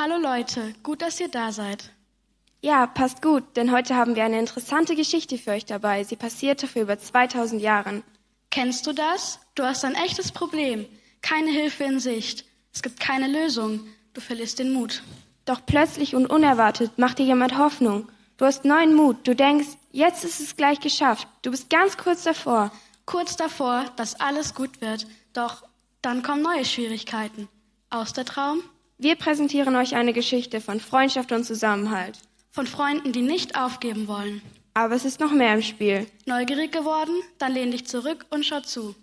Hallo Leute, gut, dass ihr da seid. Ja, passt gut, denn heute haben wir eine interessante Geschichte für euch dabei. Sie passierte vor über 2000 Jahren. Kennst du das? Du hast ein echtes Problem. Keine Hilfe in Sicht. Es gibt keine Lösung. Du verlierst den Mut. Doch plötzlich und unerwartet macht dir jemand Hoffnung. Du hast neuen Mut. Du denkst, jetzt ist es gleich geschafft. Du bist ganz kurz davor. Kurz davor, dass alles gut wird. Doch dann kommen neue Schwierigkeiten. Aus der Traum? Wir präsentieren euch eine Geschichte von Freundschaft und Zusammenhalt. Von Freunden, die nicht aufgeben wollen. Aber es ist noch mehr im Spiel. Neugierig geworden? Dann lehn dich zurück und schau zu.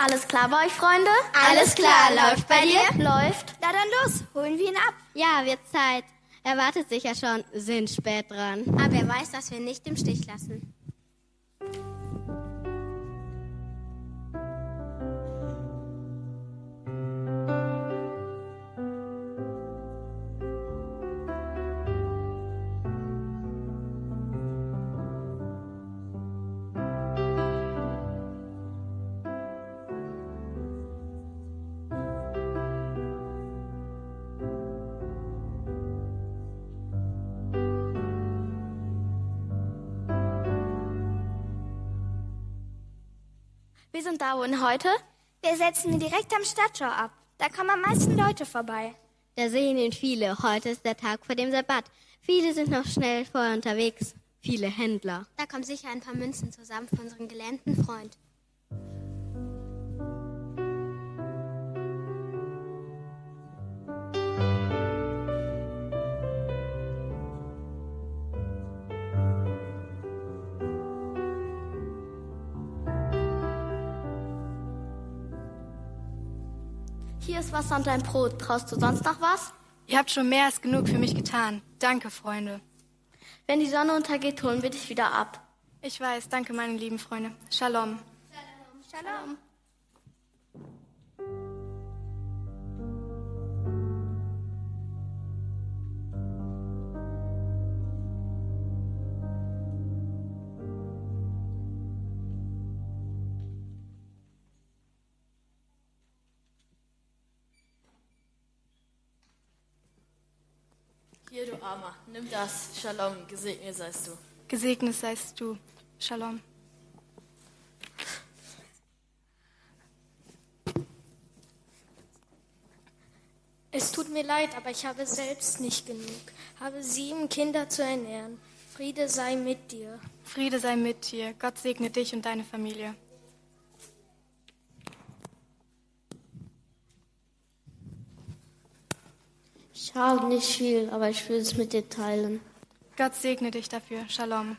Alles klar bei euch, Freunde? Alles klar, läuft bei dir? Läuft. Na dann los, holen wir ihn ab. Ja, wird Zeit. Er wartet sicher schon, sind spät dran. Aber er weiß, dass wir ihn nicht im Stich lassen. Wir sind da wohin heute? Wir setzen ihn direkt am Stadttor ab. Da kommen am meisten Leute vorbei. Da sehen ihn viele. Heute ist der Tag vor dem Sabbat. Viele sind noch schnell vorher unterwegs. Viele Händler. Da kommen sicher ein paar Münzen zusammen für unseren gelähmten Freund. Hier ist Wasser und ein Brot. Traust du sonst noch was? Ihr habt schon mehr als genug für mich getan. Danke, Freunde. Wenn die Sonne untergeht, holen wir dich wieder ab. Ich weiß, danke, meine lieben Freunde. Shalom. Shalom. Hier, Armer, nimm das. Shalom, gesegnet seist du. Gesegnet seist du. Shalom. Es tut mir leid, aber ich habe selbst nicht genug. Habe sieben Kinder zu ernähren. Friede sei mit dir. Friede sei mit dir. Gott segne dich und deine Familie. Ich habe nicht viel, aber ich will es mit dir teilen. Gott segne dich dafür. Shalom.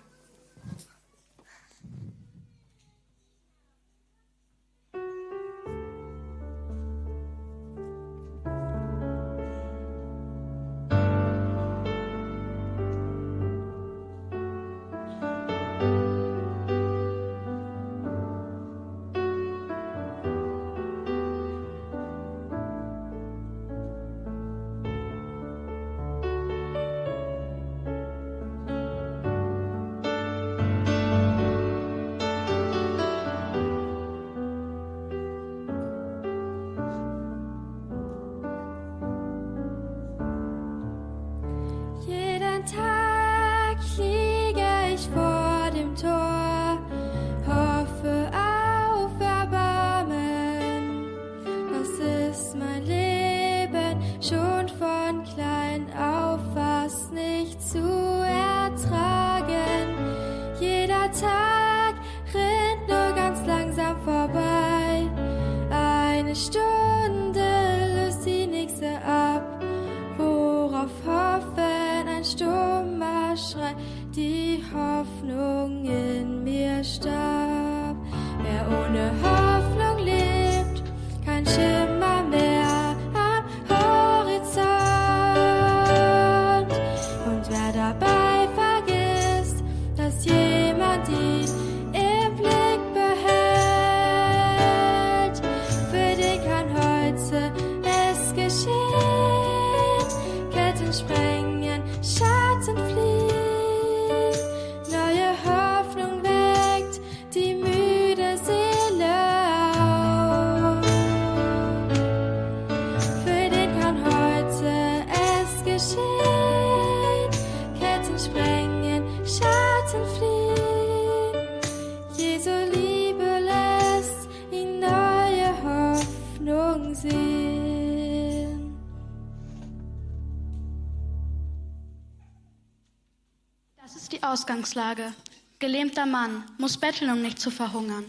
Ausgangslage. Gelähmter Mann muss betteln, um nicht zu verhungern.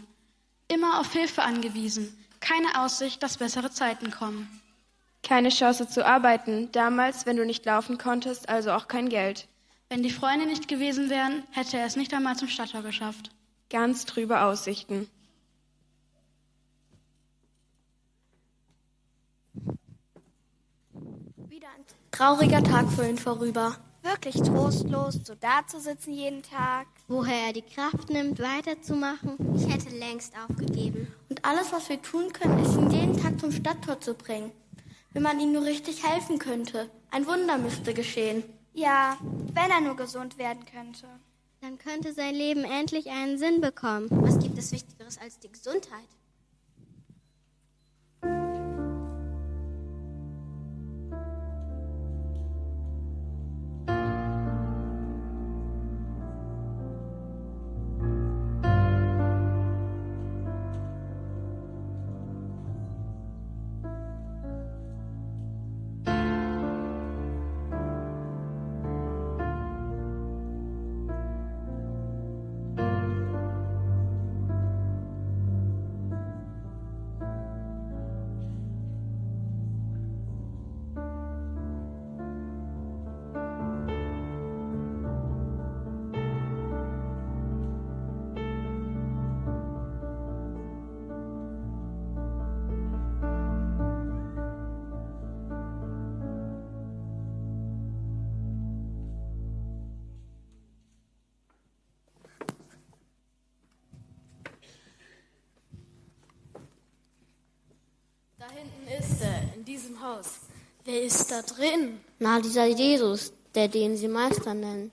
Immer auf Hilfe angewiesen. Keine Aussicht, dass bessere Zeiten kommen. Keine Chance zu arbeiten, damals, wenn du nicht laufen konntest, also auch kein Geld. Wenn die Freunde nicht gewesen wären, hätte er es nicht einmal zum Stadttor geschafft. Ganz trübe Aussichten. Wieder ein trauriger Tag für ihn vorüber. Wirklich trostlos, so da zu sitzen jeden Tag. Woher er die Kraft nimmt, weiterzumachen. Ich hätte längst aufgegeben. Und alles, was wir tun können, ist ihn jeden Tag zum Stadttor zu bringen. Wenn man ihm nur richtig helfen könnte. Ein Wunder müsste geschehen. Ja, wenn er nur gesund werden könnte. Dann könnte sein Leben endlich einen Sinn bekommen. Was gibt es Wichtigeres als die Gesundheit? Hinten ist er, in diesem Haus. Wer ist da drin? Na, dieser Jesus, der den sie Meister nennen.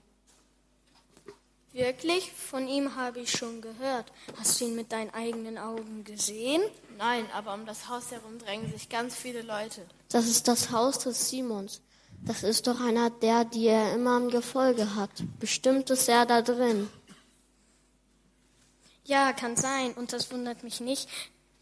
Wirklich? Von ihm habe ich schon gehört. Hast du ihn mit deinen eigenen Augen gesehen? Nein, aber um das Haus herum drängen sich ganz viele Leute. Das ist das Haus des Simons. Das ist doch einer der, die er immer im Gefolge hat. Bestimmt ist er da drin. Ja, kann sein. Und das wundert mich nicht,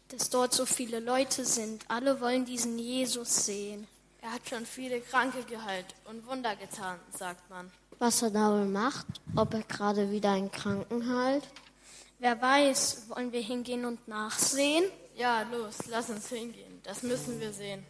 dass dort so viele Leute sind. Alle wollen diesen Jesus sehen. Er hat schon viele Kranke geheilt und Wunder getan, sagt man. Was er da wohl macht? Ob er gerade wieder einen Kranken heilt? Wer weiß, wollen wir hingehen und nachsehen? Ja, los, lass uns hingehen. Das müssen wir sehen.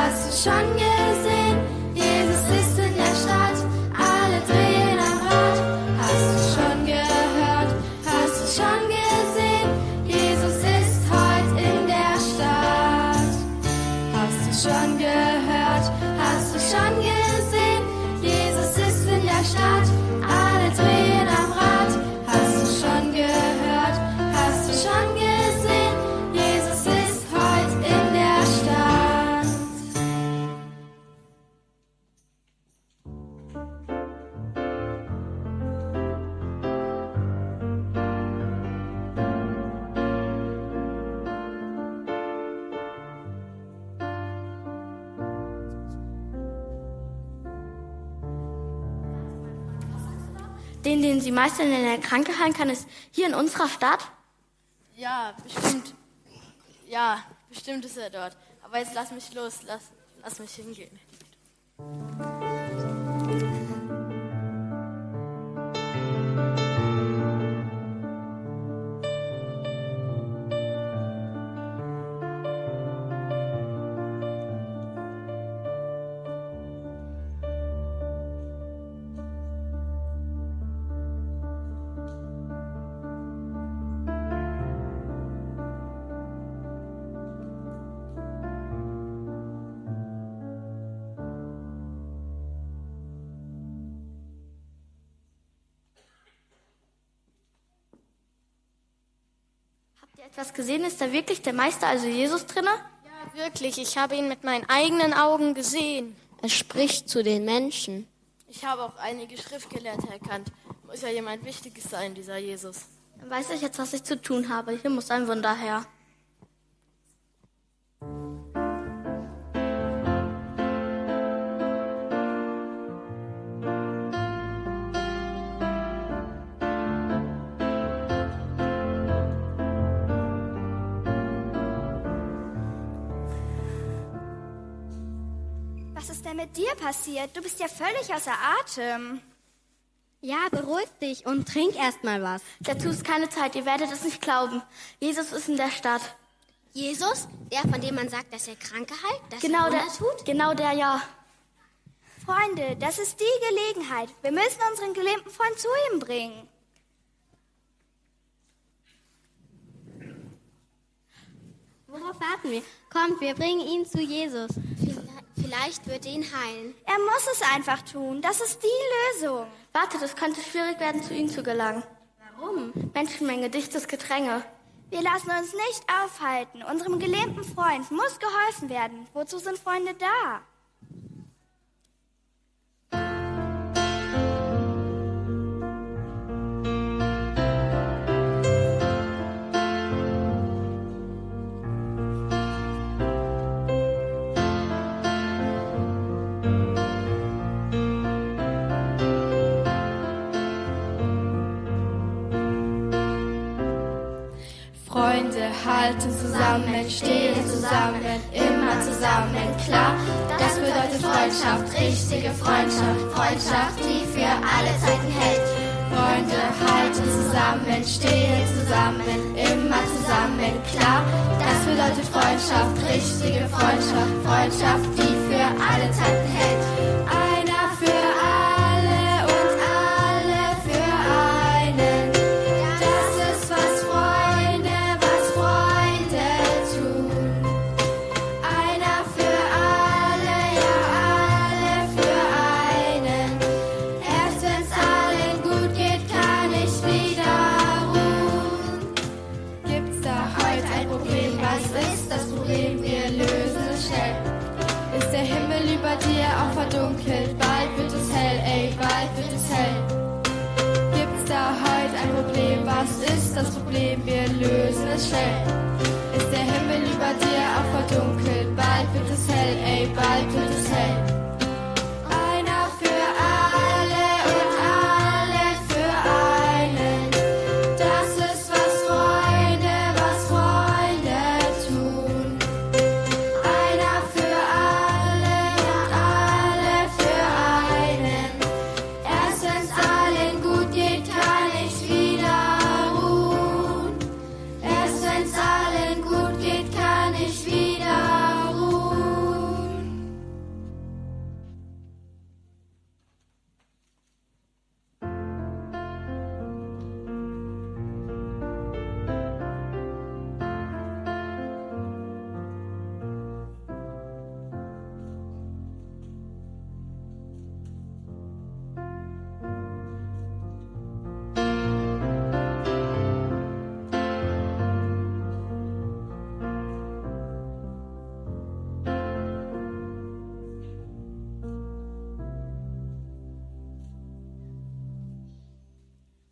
Hast du schon gesehen? Meistern in der Kranke heilen kann, ist hier in unserer Stadt? Ja, bestimmt. Ja, bestimmt ist er dort. Aber jetzt lass mich los, lass, lass mich hingehen. Etwas gesehen? Ist da wirklich der Meister, also Jesus, drinne? Ja, wirklich. Ich habe ihn mit meinen eigenen Augen gesehen. Er spricht zu den Menschen. Ich habe auch einige Schriftgelehrte erkannt. Muss ja jemand Wichtiges sein, dieser Jesus. Dann weiß ich jetzt, was ich zu tun habe. Hier muss ein Wunder her. Mit dir passiert? Du bist ja völlig außer Atem. Ja, beruhig dich und trink erst mal was. Dazu ist keine Zeit, ihr werdet es nicht glauben. Jesus ist in der Stadt. Jesus? Der, von dem man sagt, dass er Kranke heilt? Dass Genau er der, tut? genau der, ja. Freunde, das ist die Gelegenheit. Wir müssen unseren gelähmten Freund zu ihm bringen. Worauf warten wir? Kommt, wir bringen ihn zu Jesus. Vielleicht wird er ihn heilen. Er muss es einfach tun. Das ist die Lösung. Wartet, es könnte schwierig werden, zu ihm zu gelangen. Warum? Menschenmenge, dichtes Gedränge. Wir lassen uns nicht aufhalten. Unserem gelähmten Freund muss geholfen werden. Wozu sind Freunde da? Halten zusammen, stehen zusammen, immer zusammen, klar. Das bedeutet Freundschaft, richtige Freundschaft, Freundschaft, die für alle Zeiten hält. Freunde halten zusammen, stehen zusammen, immer zusammen, klar. Das bedeutet Freundschaft, richtige Freundschaft, Freundschaft, die für alle Zeiten hält. Problem? Was ist das Problem? Wir lösen es schnell. Ist der Himmel über dir auch verdunkelt? Bald wird es hell, ey, bald wird es hell.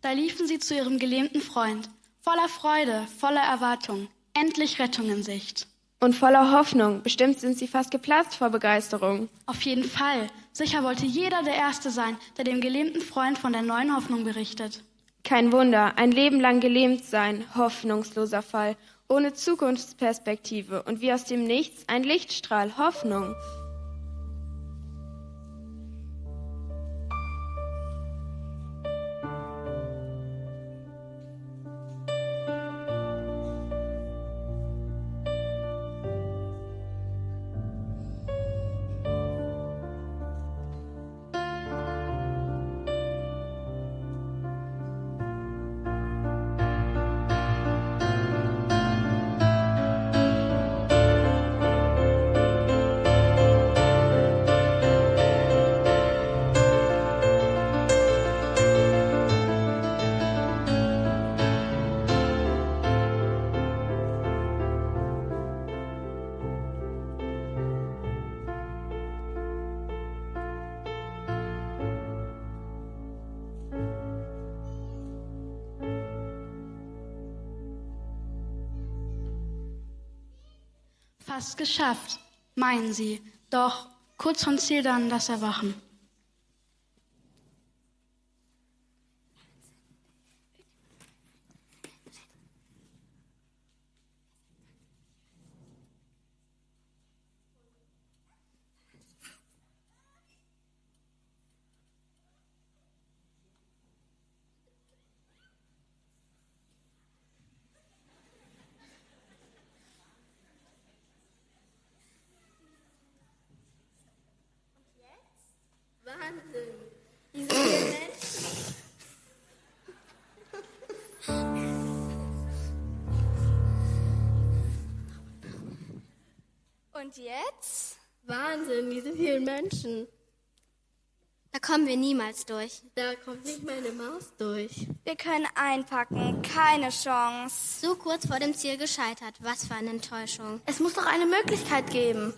Da liefen sie zu ihrem gelähmten Freund, voller Freude, voller Erwartung, endlich Rettung in Sicht. Und voller Hoffnung. Bestimmt sind sie fast geplatzt vor Begeisterung. Auf jeden Fall. Sicher wollte jeder der Erste sein, der dem gelähmten Freund von der neuen Hoffnung berichtet. Kein Wunder, ein Leben lang gelähmt sein, hoffnungsloser Fall, ohne Zukunftsperspektive und wie aus dem Nichts ein Lichtstrahl, Hoffnung. Fast geschafft, meinen sie. Doch kurz vom Ziel dann das Erwachen. Wahnsinn. Diese Menschen. Und jetzt? Wahnsinn, diese vielen Menschen. Da kommen wir niemals durch. Da kommt nicht meine Maus durch. Wir können einpacken, keine Chance. So kurz vor dem Ziel gescheitert. Was für eine Enttäuschung. Es muss doch eine Möglichkeit geben.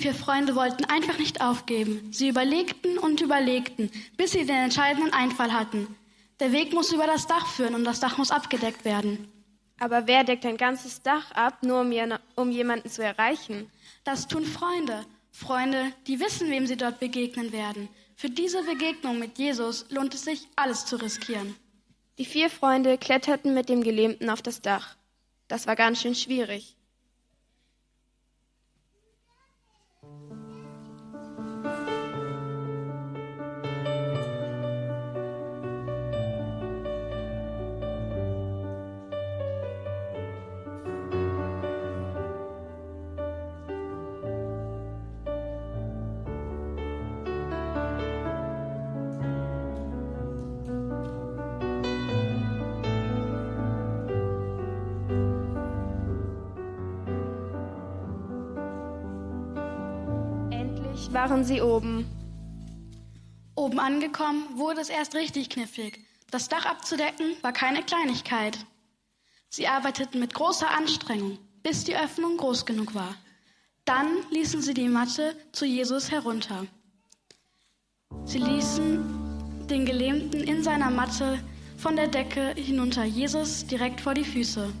Vier Freunde wollten einfach nicht aufgeben. Sie überlegten und überlegten, bis sie den entscheidenden Einfall hatten. Der Weg muss über das Dach führen und das Dach muss abgedeckt werden. Aber wer deckt ein ganzes Dach ab, nur um, um jemanden zu erreichen? Das tun Freunde. Freunde, die wissen, wem sie dort begegnen werden. Für diese Begegnung mit Jesus lohnt es sich, alles zu riskieren. Die vier Freunde kletterten mit dem Gelähmten auf das Dach. Das war ganz schön schwierig. Waren sie oben. Oben angekommen wurde es erst richtig knifflig. Das Dach abzudecken war keine Kleinigkeit. Sie arbeiteten mit großer Anstrengung, bis die Öffnung groß genug war. Dann ließen sie die Matte zu Jesus herunter. Sie ließen den Gelähmten in seiner Matte von der Decke hinunter, Jesus direkt vor die Füße.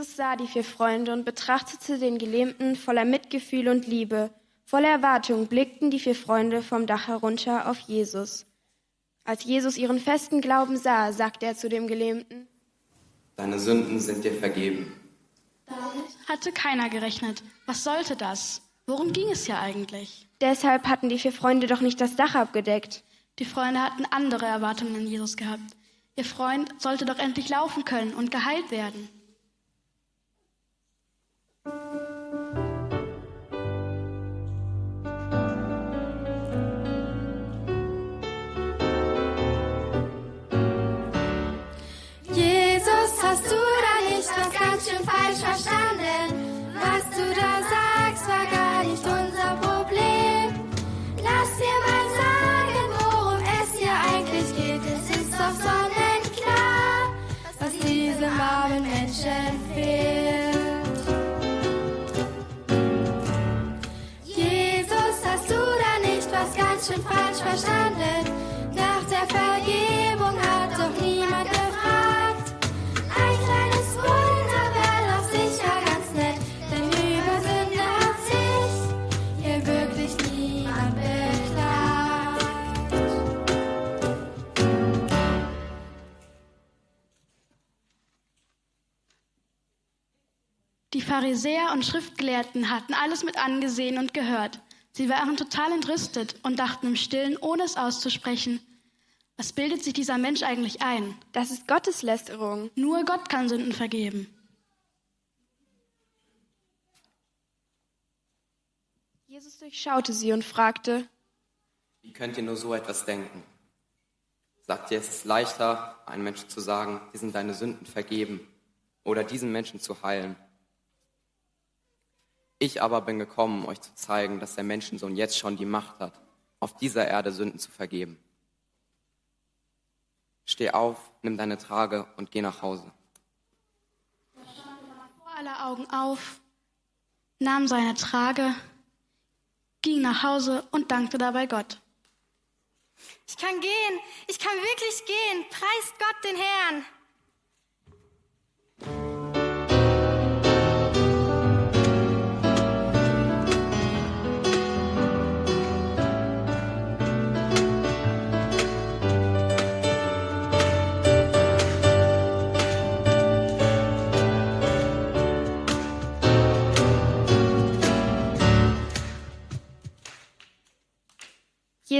Jesus sah die vier Freunde und betrachtete den Gelähmten voller Mitgefühl und Liebe. Voller Erwartung blickten die vier Freunde vom Dach herunter auf Jesus. Als Jesus ihren festen Glauben sah, sagte er zu dem Gelähmten, Deine Sünden sind dir vergeben. Hatte keiner gerechnet. Was sollte das? Worum ging es ja eigentlich? Deshalb hatten die vier Freunde doch nicht das Dach abgedeckt. Die Freunde hatten andere Erwartungen an Jesus gehabt. Ihr Freund sollte doch endlich laufen können und geheilt werden. Schön falsch verstanden? Was du da sagst, war gar nicht unser Problem. Lass dir mal sagen, worum es hier eigentlich geht. Es ist doch sonnenklar, was diesem armen Menschen fehlt. Jesus, hast du da nicht was ganz schön falsch verstanden? Nach der Vergebung Pharisäer und Schriftgelehrten hatten alles mit angesehen und gehört. Sie waren total entrüstet und dachten im Stillen, ohne es auszusprechen, was bildet sich dieser Mensch eigentlich ein? Das ist Gotteslästerung. Nur Gott kann Sünden vergeben. Jesus durchschaute sie und fragte, Wie könnt ihr nur so etwas denken? Sagt ihr, es ist leichter, einem Menschen zu sagen, dir sind deine Sünden vergeben, oder diesen Menschen zu heilen? Ich aber bin gekommen, euch zu zeigen, dass der Menschensohn jetzt schon die Macht hat, auf dieser Erde Sünden zu vergeben. Steh auf, nimm deine Trage und geh nach Hause. Vor aller Augen auf, nahm seine Trage, ging nach Hause und dankte dabei Gott. Ich kann gehen, ich kann wirklich gehen. Preist Gott den Herrn.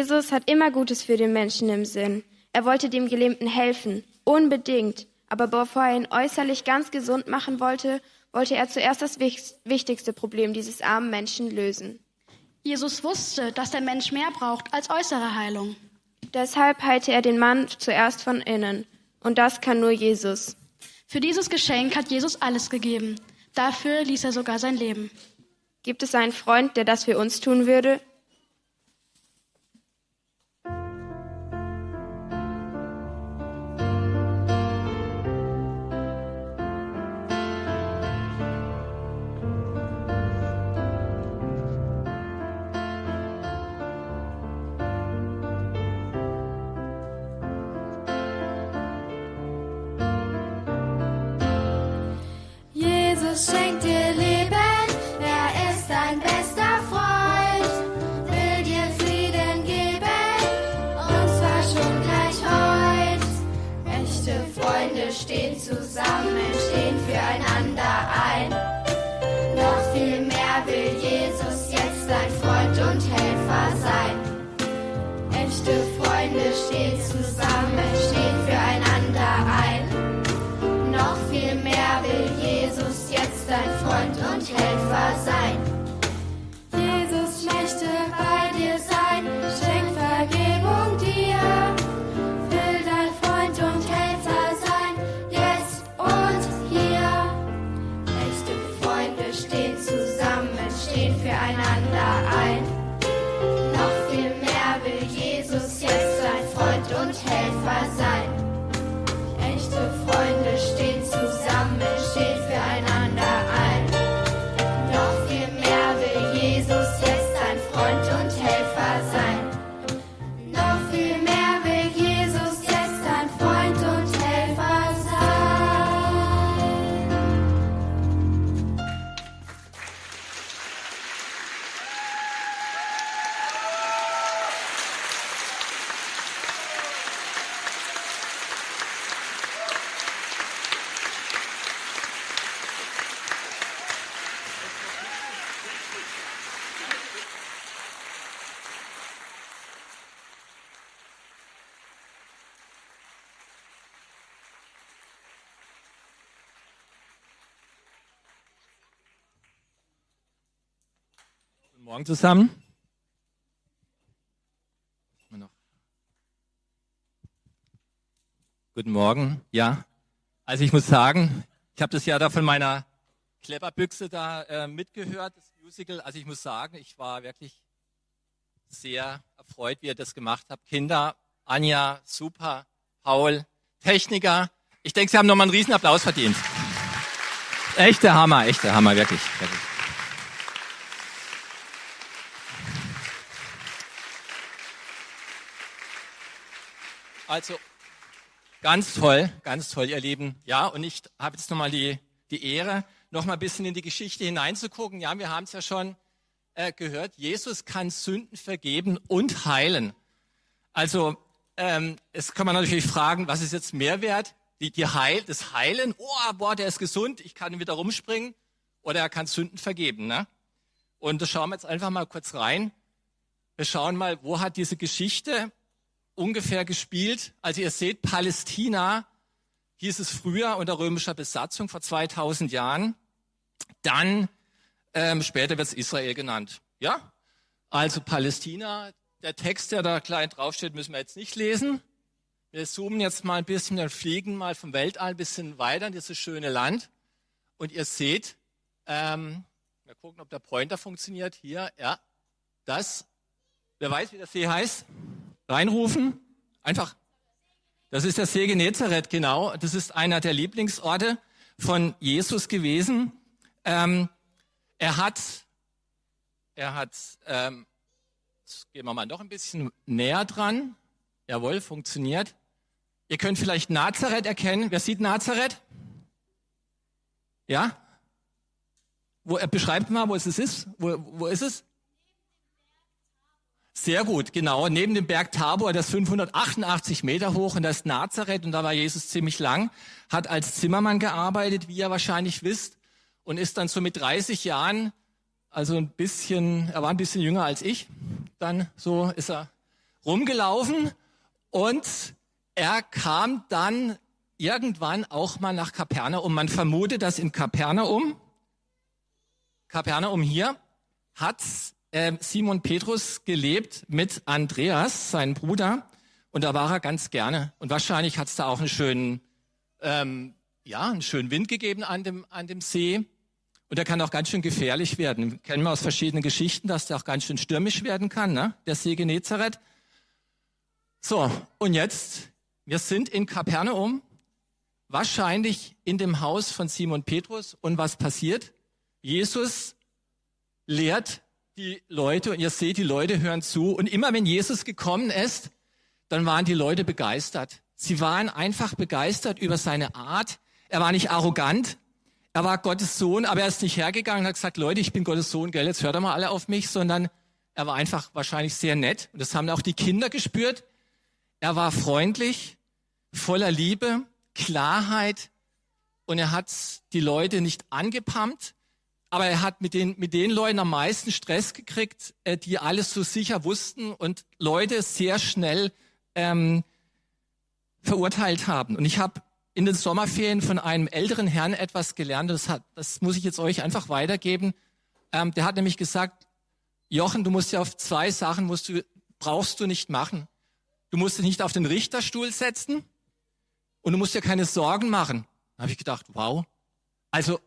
Jesus hat immer Gutes für den Menschen im Sinn. Er wollte dem Gelähmten helfen, unbedingt. Aber bevor er ihn äußerlich ganz gesund machen wollte, wollte er zuerst das wichtigste Problem dieses armen Menschen lösen. Jesus wusste, dass der Mensch mehr braucht als äußere Heilung. Deshalb heilte er den Mann zuerst von innen. Und das kann nur Jesus. Für dieses Geschenk hat Jesus alles gegeben. Dafür ließ er sogar sein Leben. Gibt es einen Freund, der das für uns tun würde? Jesus schenkt dir Leben, er ist dein bester Freund, will dir Frieden geben, und zwar schon gleich heut. Echte Freunde stehen zusammen, Morgen zusammen. Guten Morgen. Ja, also ich muss sagen, ich habe das ja da von meiner Klepperbüchse da äh, mitgehört, das Musical. Also ich muss sagen, ich war wirklich sehr erfreut, wie ihr das gemacht habt. Kinder, Anja, super, Paul, Techniker. Ich denke, Sie haben nochmal einen riesen Applaus verdient. Echter Hammer, echter Hammer, wirklich. wirklich. Also ganz toll, ganz toll, ihr Lieben. Ja, und ich habe jetzt nochmal die, die Ehre, nochmal ein bisschen in die Geschichte hineinzugucken. Ja, wir haben es ja schon äh, gehört. Jesus kann Sünden vergeben und heilen. Also ähm, es kann man natürlich fragen, was ist jetzt Mehrwert? Die, die Heil, das Heilen, oh, boah, der ist gesund, ich kann wieder rumspringen. Oder er kann Sünden vergeben. Ne? Und da schauen wir jetzt einfach mal kurz rein. Wir schauen mal, wo hat diese Geschichte ungefähr gespielt. Also ihr seht, Palästina hieß es früher unter römischer Besatzung vor 2000 Jahren. Dann ähm, später wird es Israel genannt. Ja, also Palästina. Der Text, der da klein draufsteht, müssen wir jetzt nicht lesen. Wir zoomen jetzt mal ein bisschen, dann fliegen mal vom Weltall ein bisschen weiter in dieses schöne Land. Und ihr seht, ähm, wir gucken, ob der Pointer funktioniert. Hier, ja, das. Wer weiß, wie der See heißt? Reinrufen. Einfach. Das ist der See Genezareth, genau. Das ist einer der Lieblingsorte von Jesus gewesen. Ähm, er hat, er hat, ähm, gehen wir mal noch ein bisschen näher dran. Jawohl, funktioniert. Ihr könnt vielleicht Nazareth erkennen. Wer sieht Nazareth? Ja? Wo, er beschreibt mal, wo es ist. Wo, wo ist es? Sehr gut, genau. Neben dem Berg Tabor, das 588 Meter hoch und das Nazareth, und da war Jesus ziemlich lang, hat als Zimmermann gearbeitet, wie ihr wahrscheinlich wisst, und ist dann so mit 30 Jahren, also ein bisschen, er war ein bisschen jünger als ich, dann so ist er rumgelaufen und er kam dann irgendwann auch mal nach Kapernaum. Man vermutet, dass in Kapernaum, Kapernaum hier, hat äh, Simon Petrus gelebt mit Andreas, seinem Bruder, und da war er ganz gerne. Und wahrscheinlich hat es da auch einen schönen, ähm, ja, einen schönen Wind gegeben an dem, an dem See. Und der kann auch ganz schön gefährlich werden. Kennen wir aus verschiedenen Geschichten, dass der auch ganz schön stürmisch werden kann, ne? der See Genezareth. So, und jetzt, wir sind in Kapernaum, wahrscheinlich in dem Haus von Simon Petrus. Und was passiert? Jesus lehrt die Leute und ihr seht, die Leute hören zu. Und immer wenn Jesus gekommen ist, dann waren die Leute begeistert. Sie waren einfach begeistert über seine Art. Er war nicht arrogant. Er war Gottes Sohn, aber er ist nicht hergegangen und hat gesagt, Leute, ich bin Gottes Sohn, gell, jetzt hört er mal alle auf mich, sondern er war einfach wahrscheinlich sehr nett. Und das haben auch die Kinder gespürt. Er war freundlich, voller Liebe, Klarheit und er hat die Leute nicht angepammt, aber er hat mit den, mit den Leuten am meisten Stress gekriegt, äh, die alles so sicher wussten und Leute sehr schnell ähm, verurteilt haben. Und ich habe in den Sommerferien von einem älteren Herrn etwas gelernt. Das, hat, das muss ich jetzt euch einfach weitergeben. Ähm, der hat nämlich gesagt, Jochen, du musst ja auf zwei Sachen musst du, brauchst du nicht machen. Du musst dich nicht auf den Richterstuhl setzen und du musst dir keine Sorgen machen. Da habe ich gedacht, wow. Also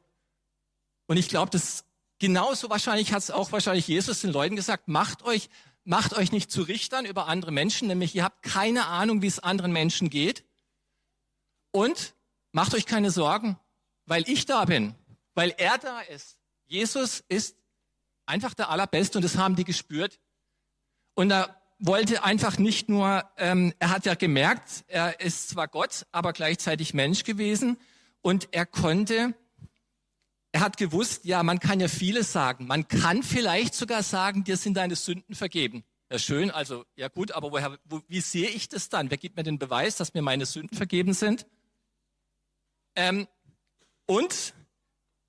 und ich glaube, das genauso wahrscheinlich hat es auch wahrscheinlich Jesus den Leuten gesagt, macht euch, macht euch nicht zu Richtern über andere Menschen, nämlich ihr habt keine Ahnung, wie es anderen Menschen geht. Und macht euch keine Sorgen, weil ich da bin, weil er da ist. Jesus ist einfach der Allerbeste und das haben die gespürt. Und er wollte einfach nicht nur, ähm, er hat ja gemerkt, er ist zwar Gott, aber gleichzeitig Mensch gewesen und er konnte er hat gewusst, ja, man kann ja vieles sagen. Man kann vielleicht sogar sagen, dir sind deine Sünden vergeben. Ja, schön, also, ja gut, aber woher, wo, wie sehe ich das dann? Wer gibt mir den Beweis, dass mir meine Sünden vergeben sind? Ähm, und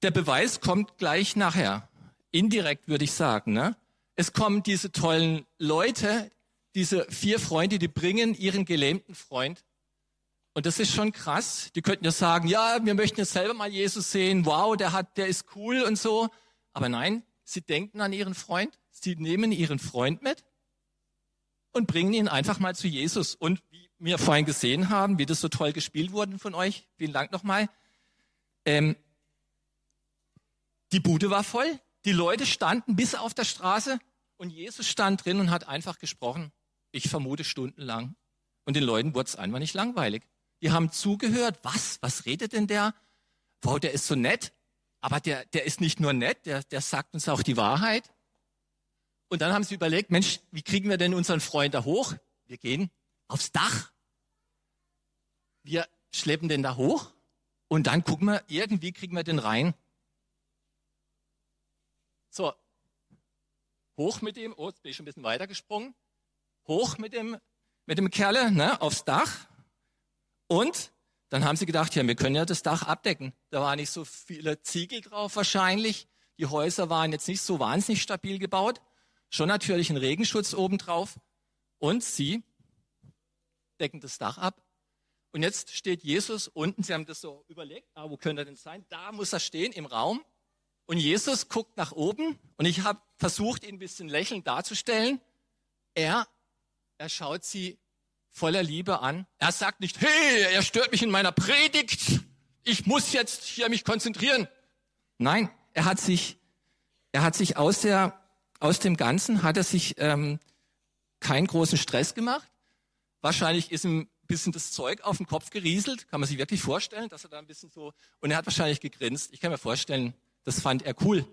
der Beweis kommt gleich nachher. Indirekt würde ich sagen. Ne? Es kommen diese tollen Leute, diese vier Freunde, die bringen ihren gelähmten Freund und das ist schon krass. Die könnten ja sagen, ja, wir möchten jetzt selber mal Jesus sehen. Wow, der hat, der ist cool und so. Aber nein, sie denken an ihren Freund, sie nehmen ihren Freund mit und bringen ihn einfach mal zu Jesus. Und wie wir vorhin gesehen haben, wie das so toll gespielt wurde von euch, vielen Dank nochmal, ähm, die Bude war voll, die Leute standen bis auf der Straße und Jesus stand drin und hat einfach gesprochen. Ich vermute stundenlang. Und den Leuten wurde es einfach nicht langweilig. Die haben zugehört. Was? Was redet denn der? Wow, der ist so nett. Aber der, der ist nicht nur nett, der, der sagt uns auch die Wahrheit. Und dann haben sie überlegt, Mensch, wie kriegen wir denn unseren Freund da hoch? Wir gehen aufs Dach. Wir schleppen den da hoch und dann gucken wir, irgendwie kriegen wir den rein. So, hoch mit dem, oh, jetzt bin ich schon ein bisschen weiter gesprungen, hoch mit dem, mit dem Kerle ne, aufs Dach und dann haben sie gedacht, ja, wir können ja das Dach abdecken. Da waren nicht so viele Ziegel drauf wahrscheinlich. Die Häuser waren jetzt nicht so wahnsinnig stabil gebaut. Schon natürlich ein Regenschutz obendrauf. Und sie decken das Dach ab. Und jetzt steht Jesus unten. Sie haben das so überlegt, ah, wo könnte er denn sein? Da muss er stehen im Raum. Und Jesus guckt nach oben. Und ich habe versucht, ihn ein bisschen lächelnd darzustellen. Er, er schaut sie voller Liebe an. Er sagt nicht, hey, er stört mich in meiner Predigt. Ich muss jetzt hier mich konzentrieren. Nein, er hat sich, er hat sich aus der, aus dem Ganzen hat er sich ähm, keinen großen Stress gemacht. Wahrscheinlich ist ihm ein bisschen das Zeug auf den Kopf gerieselt. Kann man sich wirklich vorstellen, dass er da ein bisschen so, und er hat wahrscheinlich gegrinst. Ich kann mir vorstellen, das fand er cool.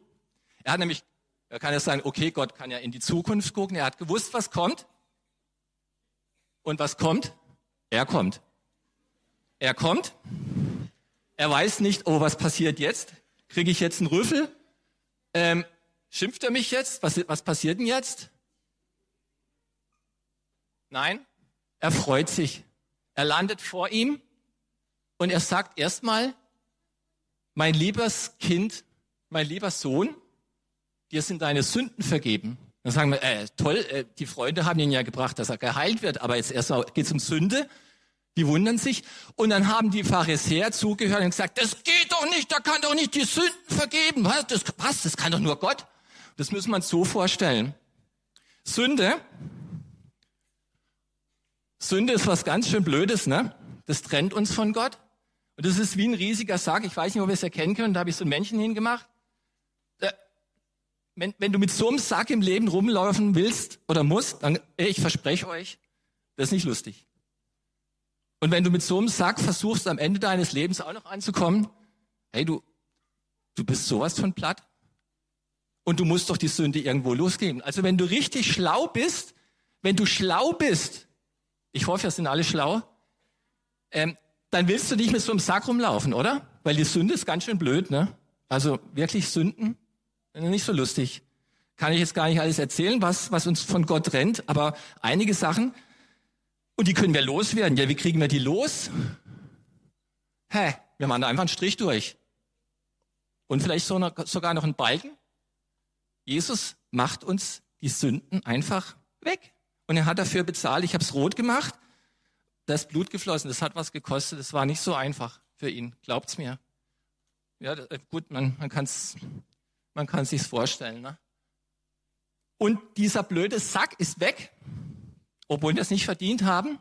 Er hat nämlich, er kann ja sagen, okay, Gott kann ja in die Zukunft gucken. Er hat gewusst, was kommt. Und was kommt? Er kommt. Er kommt. Er weiß nicht, oh, was passiert jetzt? Kriege ich jetzt einen Rüffel? Ähm, schimpft er mich jetzt? Was, was passiert denn jetzt? Nein, er freut sich. Er landet vor ihm und er sagt erstmal, mein liebes Kind, mein lieber Sohn, dir sind deine Sünden vergeben. Dann sagen wir, äh, toll, äh, die Freunde haben ihn ja gebracht, dass er geheilt wird, aber jetzt erstmal geht es um Sünde. Die wundern sich. Und dann haben die Pharisäer zugehört und gesagt, das geht doch nicht, da kann doch nicht die Sünden vergeben. Was? Das, was? das kann doch nur Gott. Das müssen wir uns so vorstellen. Sünde, Sünde ist was ganz schön Blödes, ne? Das trennt uns von Gott. Und das ist wie ein riesiger Sack. Ich weiß nicht, ob wir es erkennen können. Da habe ich so ein Männchen hingemacht wenn, wenn du mit so einem Sack im Leben rumlaufen willst oder musst, dann, ich verspreche euch, das ist nicht lustig. Und wenn du mit so einem Sack versuchst, am Ende deines Lebens auch noch anzukommen, hey, du, du bist sowas von platt. Und du musst doch die Sünde irgendwo losgeben. Also wenn du richtig schlau bist, wenn du schlau bist, ich hoffe, wir sind alle schlau, ähm, dann willst du nicht mit so einem Sack rumlaufen, oder? Weil die Sünde ist ganz schön blöd, ne? Also wirklich Sünden, nicht so lustig. Kann ich jetzt gar nicht alles erzählen, was, was uns von Gott rennt, aber einige Sachen, und die können wir loswerden. Ja, wie kriegen wir die los? Hä, wir machen da einfach einen Strich durch. Und vielleicht sogar noch einen Balken. Jesus macht uns die Sünden einfach weg. Und er hat dafür bezahlt. Ich habe es rot gemacht. Da ist Blut geflossen. Das hat was gekostet. Das war nicht so einfach für ihn. Glaubt's mir. Ja, gut, man, man kann es man kann sich's vorstellen. Ne? Und dieser blöde Sack ist weg, obwohl wir es nicht verdient haben.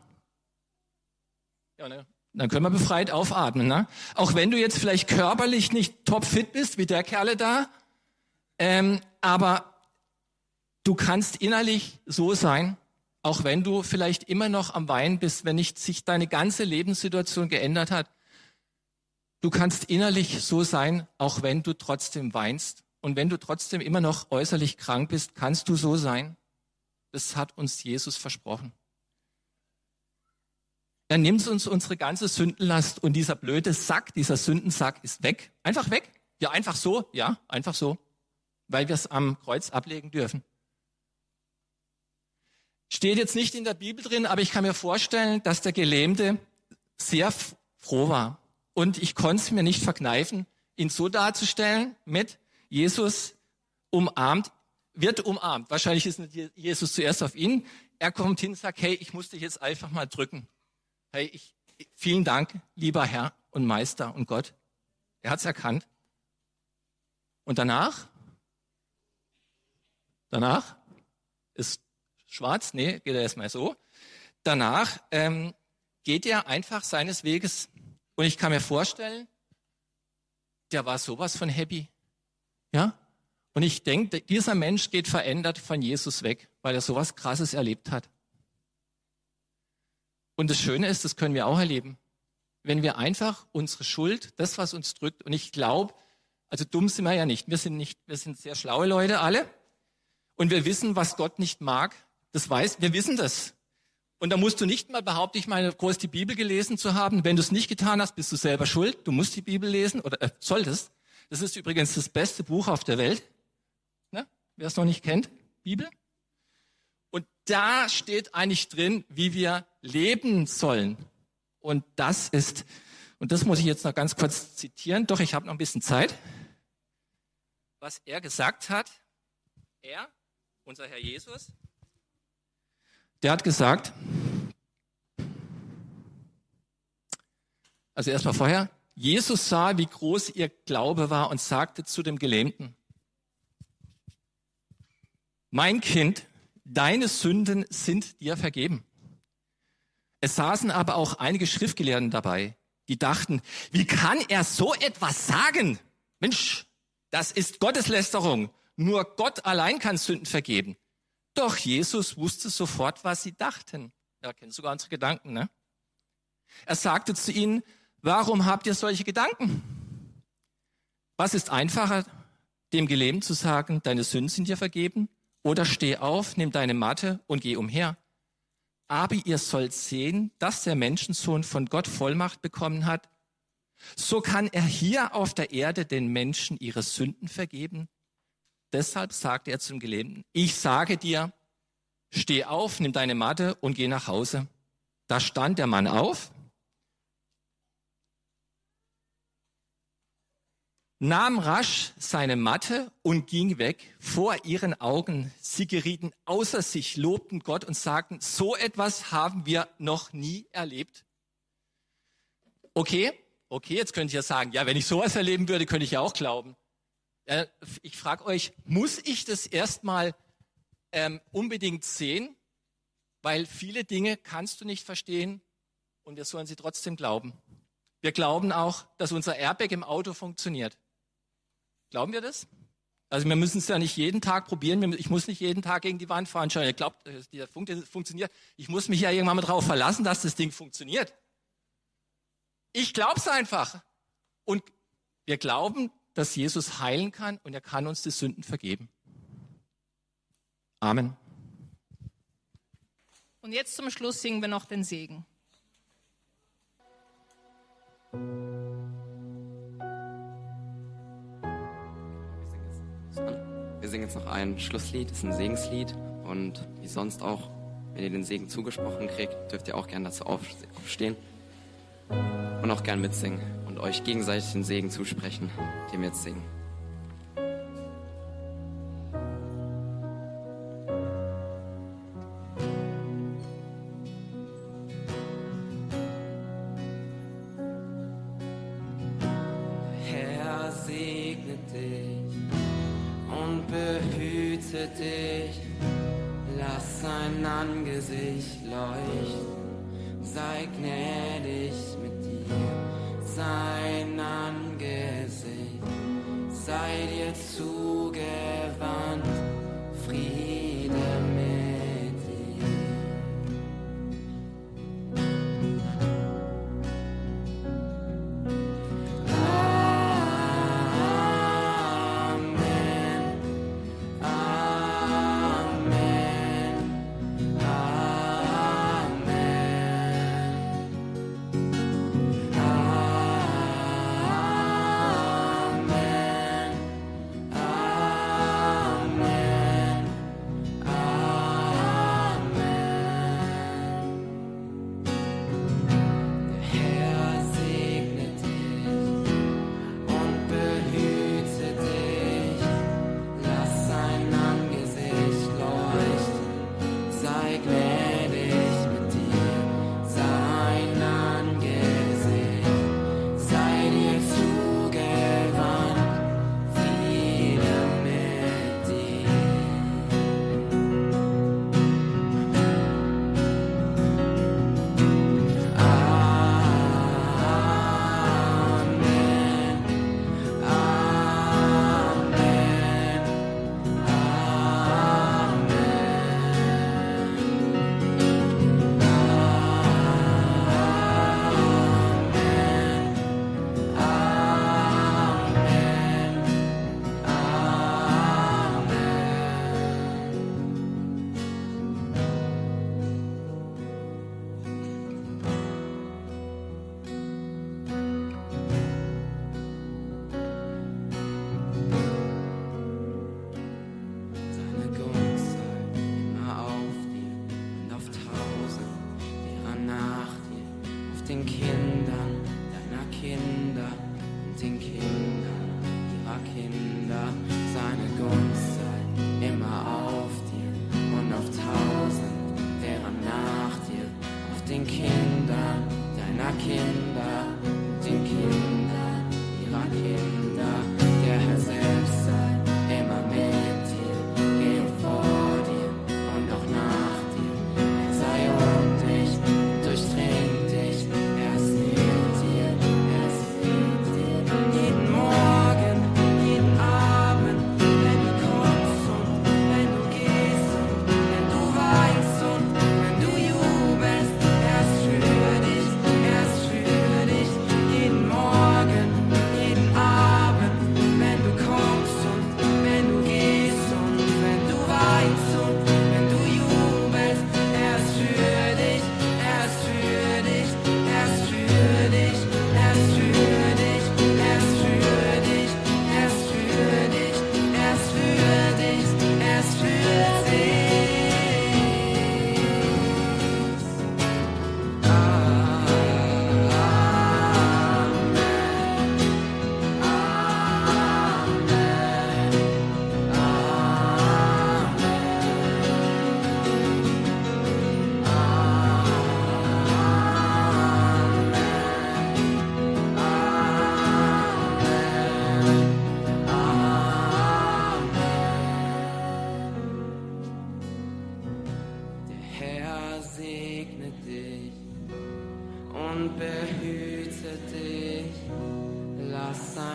Ja, ne? Dann können wir befreit aufatmen. Ne? Auch wenn du jetzt vielleicht körperlich nicht topfit bist, wie der Kerle da, ähm, aber du kannst innerlich so sein, auch wenn du vielleicht immer noch am Weinen bist, wenn nicht sich deine ganze Lebenssituation geändert hat. Du kannst innerlich so sein, auch wenn du trotzdem weinst und wenn du trotzdem immer noch äußerlich krank bist, kannst du so sein. Das hat uns Jesus versprochen. Er nimmt uns unsere ganze Sündenlast und dieser blöde Sack, dieser Sündensack ist weg. Einfach weg. Ja, einfach so. Ja, einfach so. Weil wir es am Kreuz ablegen dürfen. Steht jetzt nicht in der Bibel drin, aber ich kann mir vorstellen, dass der Gelähmte sehr froh war. Und ich konnte es mir nicht verkneifen, ihn so darzustellen mit, Jesus umarmt, wird umarmt. Wahrscheinlich ist Jesus zuerst auf ihn. Er kommt hin und sagt, hey, ich muss dich jetzt einfach mal drücken. Hey, ich, vielen Dank, lieber Herr und Meister und Gott. Er hat es erkannt. Und danach Danach ist schwarz, nee, geht er erstmal so. Danach ähm, geht er einfach seines Weges. Und ich kann mir vorstellen, der war sowas von happy. Ja? Und ich denke, dieser Mensch geht verändert von Jesus weg, weil er sowas Krasses erlebt hat. Und das Schöne ist, das können wir auch erleben. Wenn wir einfach unsere Schuld, das, was uns drückt, und ich glaube, also dumm sind wir ja nicht. Wir sind nicht, wir sind sehr schlaue Leute alle. Und wir wissen, was Gott nicht mag. Das weiß, wir wissen das. Und da musst du nicht mal behaupten, ich meine, groß die Bibel gelesen zu haben. Wenn du es nicht getan hast, bist du selber schuld. Du musst die Bibel lesen oder äh, solltest. Das ist übrigens das beste Buch auf der Welt. Ne? Wer es noch nicht kennt, Bibel. Und da steht eigentlich drin, wie wir leben sollen. Und das ist, und das muss ich jetzt noch ganz kurz zitieren. Doch, ich habe noch ein bisschen Zeit. Was er gesagt hat, er, unser Herr Jesus, der hat gesagt, also erstmal vorher, Jesus sah, wie groß ihr Glaube war und sagte zu dem Gelähmten, mein Kind, deine Sünden sind dir vergeben. Es saßen aber auch einige Schriftgelehrten dabei, die dachten, wie kann er so etwas sagen? Mensch, das ist Gotteslästerung. Nur Gott allein kann Sünden vergeben. Doch Jesus wusste sofort, was sie dachten. Er kennt sogar unsere Gedanken, ne? Er sagte zu ihnen, warum habt ihr solche Gedanken? Was ist einfacher, dem Gelähmten zu sagen, deine Sünden sind dir vergeben? Oder steh auf, nimm deine Matte und geh umher. Aber ihr sollt sehen, dass der Menschensohn von Gott Vollmacht bekommen hat. So kann er hier auf der Erde den Menschen ihre Sünden vergeben Deshalb sagte er zum Gelähmten, ich sage dir, steh auf, nimm deine Matte und geh nach Hause. Da stand der Mann auf, nahm rasch seine Matte und ging weg vor ihren Augen. Sie gerieten außer sich, lobten Gott und sagten, so etwas haben wir noch nie erlebt. Okay, okay, jetzt könnt ihr sagen, ja, wenn ich sowas erleben würde, könnte ich ja auch glauben. Äh, ich frage euch, muss ich das erstmal ähm, unbedingt sehen? Weil viele Dinge kannst du nicht verstehen und wir sollen sie trotzdem glauben. Wir glauben auch, dass unser Airbag im Auto funktioniert. Glauben wir das? Also wir müssen es ja nicht jeden Tag probieren. Ich muss nicht jeden Tag gegen die Wand fahren. Schauen, ihr glaubt, äh, der Funk funktioniert. Ich muss mich ja irgendwann mal darauf verlassen, dass das Ding funktioniert. Ich glaube es einfach. Und wir glauben, dass Jesus heilen kann und er kann uns die Sünden vergeben. Amen. Und jetzt zum Schluss singen wir noch den Segen. Wir singen jetzt noch ein Schlusslied, ist ein Segenslied und wie sonst auch, wenn ihr den Segen zugesprochen kriegt, dürft ihr auch gerne dazu aufstehen und auch gern mitsingen euch gegenseitig den Segen zusprechen, den wir jetzt singen.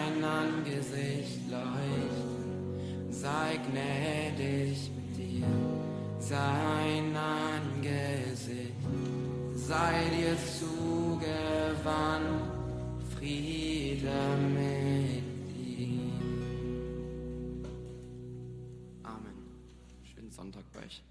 dein Angesicht leuchten, sei gnädig mit dir, sein Angesicht, sei dir zugewandt, Friede mit dir. Amen. Schönen Sonntag bei euch.